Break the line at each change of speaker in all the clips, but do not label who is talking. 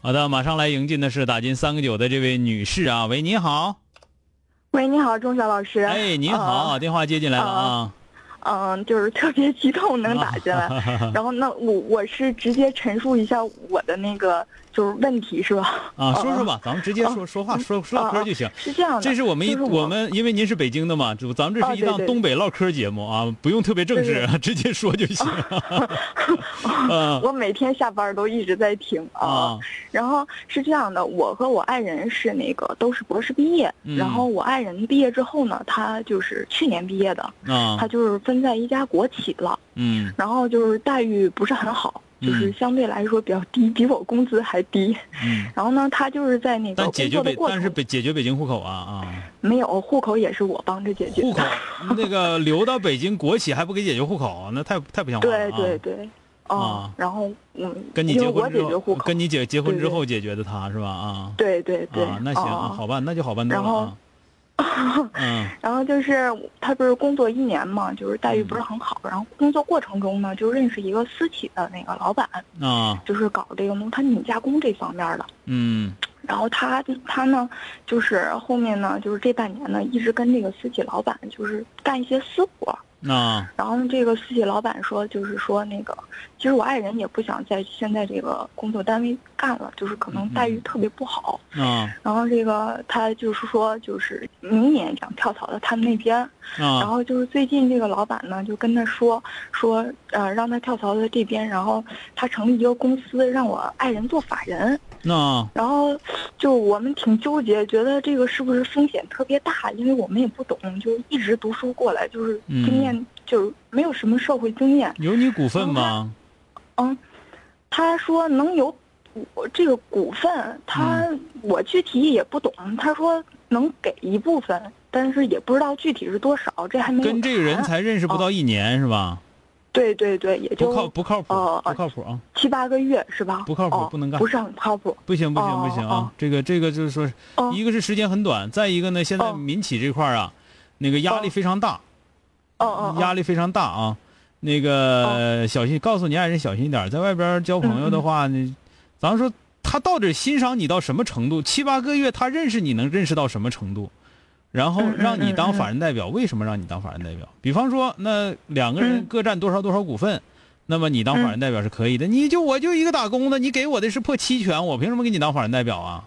好的，马上来迎进的是打进三个九的这位女士啊，喂，你好，
喂，你好，钟晓老师。
哎，你好，电话接进来了啊。
嗯，就是特别激动能打进来，然后那我我是直接陈述一下我的那个就是问题是吧？
啊，说说吧，咱们直接说说话说说嗑就行。
是这样的，
这是我们一我们因为您是北京的嘛，就咱们这是一档东北唠嗑节目啊，不用特别正式，直接说就行。
我每天下班都一直在听啊。然后是这样的，我和我爱人是那个都是博士毕业，然后我爱人毕业之后呢，他就是去年毕业的，他就是分。在一家国企了，嗯，然后就是待遇不是很好，就是相对来说比较低，比我工资还低，嗯，然后呢，他就是在那个
但解决北但是北解决北京户口啊啊，
没有户口也是我帮着解决，
户口 那个留到北京国企还不给解决户口，那太太不像话
了，对对对，啊，然后嗯，
跟你结婚之后，跟你结结婚之后解决的他是吧？啊，
对对对，
那行好办，那就好办多了。
嗯，然后就是他不是工作一年嘛，就是待遇不是很好。然后工作过程中呢，就认识一个私企的那个老板，啊，就是搞这个农产品加工这方面的。嗯，然后他他呢，就是后面呢，就是这半年呢，一直跟这个私企老板就是干一些私活。啊，然后这个私企老板说，就是说那个，其实我爱人也不想在现在这个工作单位干了，就是可能待遇特别不好。啊，然后这个他就是说，就是明年想跳槽到他们那边。啊，然后就是最近这个老板呢，就跟他说说，呃，让他跳槽到这边，然后他成立一个公司，让我爱人做法人。那然后，就我们挺纠结，觉得这个是不是风险特别大？因为我们也不懂，就一直读书过来，就是经验就没有什么社会经验。
有你股份吗？
嗯，他说能有我这个股份，他我具体也不懂。他说能给一部分，但是也不知道具体是多少，这还没
跟这个人才认识不到一年是吧？
对对对，也就
不靠不靠谱，不靠谱啊！
七八个月是吧？
不靠谱，不能干，
不是很靠谱。
不行不行不行啊！这个这个就是说，一个是时间很短，再一个呢，现在民企这块啊，那个压力非常大，
哦哦，
压力非常大啊！那个小心，告诉你爱人小心一点，在外边交朋友的话呢，咱说他到底欣赏你到什么程度？七八个月，他认识你能认识到什么程度？然后让你当法人代表，为什么让你当法人代表？比方说，那两个人各占多少多少股份，那么你当法人代表是可以的。你就我就一个打工的，你给我的是破期权，我凭什么给你当法人代表啊？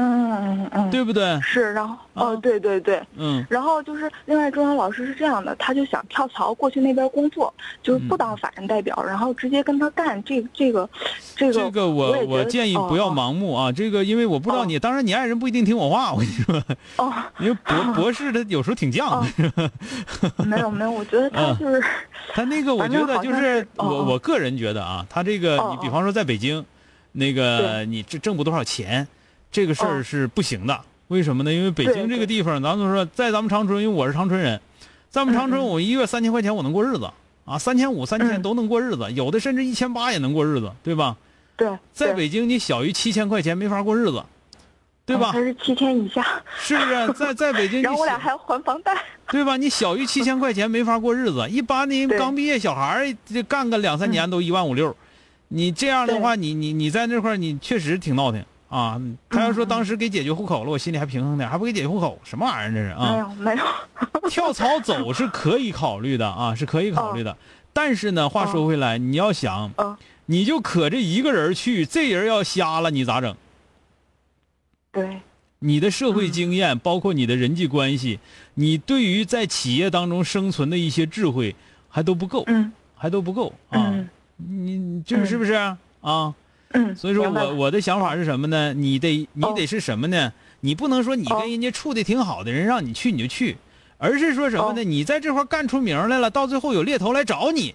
嗯嗯嗯，
对不对？
是，然后哦，对对对，嗯，然后就是另外，中央老师是这样的，他就想跳槽过去那边工作，就是不当法人代表，然后直接跟他干这这个这个。
这个我我建议不要盲目啊，这个因为我不知道你，当然你爱人不一定听我话，我跟你说，哦，因为博 博士他有时候挺犟。
没有没有，我觉得他就是
他那个，我觉得就是我我个人觉得啊，他这个你比方说在北京，那个你挣挣不多少钱。这个事儿是不行的，为什么呢？因为北京这个地方，咱们说在咱们长春，因为我是长春人，在我们长春，我一月三千块钱我能过日子啊，三千五、三千都能过日子，有的甚至一千八也能过日子，对吧？
对，
在北京你小于七千块钱没法过日子，对吧？
还是七千以下？
是不是？在在北京，
然后我俩还要还房贷，
对吧？你小于七千块钱没法过日子，一般的刚毕业小孩儿干个两三年都一万五六，你这样的话，你你你在那块儿你确实挺闹挺。啊，他要说当时给解决户口了，我心里还平衡点，还不给解决户口，什么玩意儿这是
啊？没有没有，
跳槽走是可以考虑的啊，是可以考虑的。但是呢，话说回来，你要想，你就可这一个人去，这人要瞎了，你咋整？
对。
你的社会经验，包括你的人际关系，你对于在企业当中生存的一些智慧，还都不够，
嗯，
还都不够啊。你这是不是啊？
嗯。
所以说我我的想法是什么呢？你得你得是什么呢？你不能说你跟人家处的挺好的人让你去你就去，而是说什么呢？你在这块干出名来了，到最后有猎头来找你，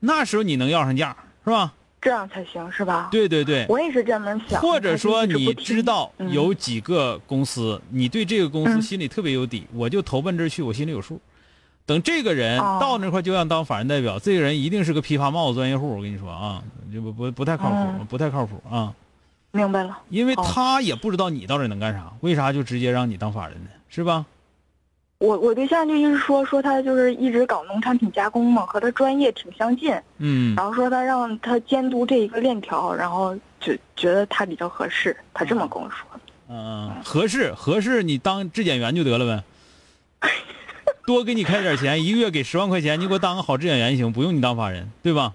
那时候你能要上价是吧？
这样才行是吧？
对对对，
我也是这么想。
或者说你知道有几个公司，你对这个公司心里特别有底，我就投奔这去，我心里有数。等这个人到那块就让当法人代表，这个人一定是个批发帽子专业户。我跟你说啊，就不不不太靠谱，不太靠谱啊。
明白了。
因为他也不知道你到底能干啥，为啥就直接让你当法人呢？是吧？
我我对象就一直说说他就是一直搞农产品加工嘛，和他专业挺相近。
嗯。
然后说他让他监督这一个链条，然后就觉得他比较合适，他这么跟我说的。
嗯，合适合适，你当质检员就得了呗。多给你开点钱，一个月给十万块钱，你给我当个好质检员行，不用你当法人，对吧？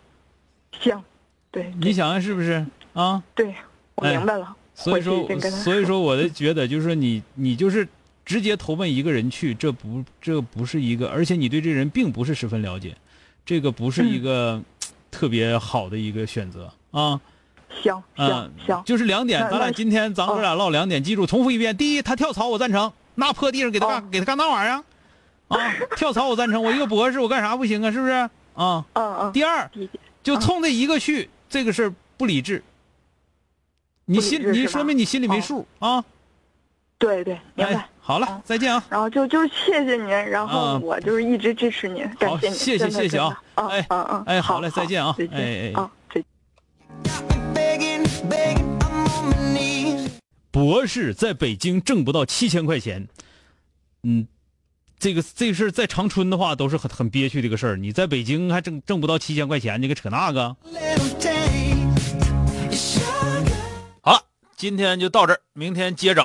行，对。
你想想是不是啊？
对，我明白了。
所以说，所以说，我的觉得就是你，你就是。直接投奔一个人去，这不，这不是一个，而且你对这人并不是十分了解，这个不是一个特别好的一个选择啊。
行，行，行，
就是两点，咱俩今天咱哥俩唠两点，记住，重复一遍：第一，他跳槽我赞成，那破地上给他干，给他干那玩意儿啊？跳槽我赞成，我一个博士，我干啥不行啊？是不是啊？
嗯嗯。
第二，就冲这一个去，这个事儿不理智。你心，你说明你心里没数啊。
对对，明白。
好了，再见啊！
然后就就是谢谢您，然后我就是一直支持您，感谢您，
谢谢谢谢啊！
哎嗯嗯，哎
好嘞，再见啊！
再见
哎
哎，
啊。博士在北京挣不到七千块钱，嗯，这个这个事在长春的话都是很很憋屈的一个事儿。你在北京还挣挣不到七千块钱，你给扯那个。好了，今天就到这儿，明天接整。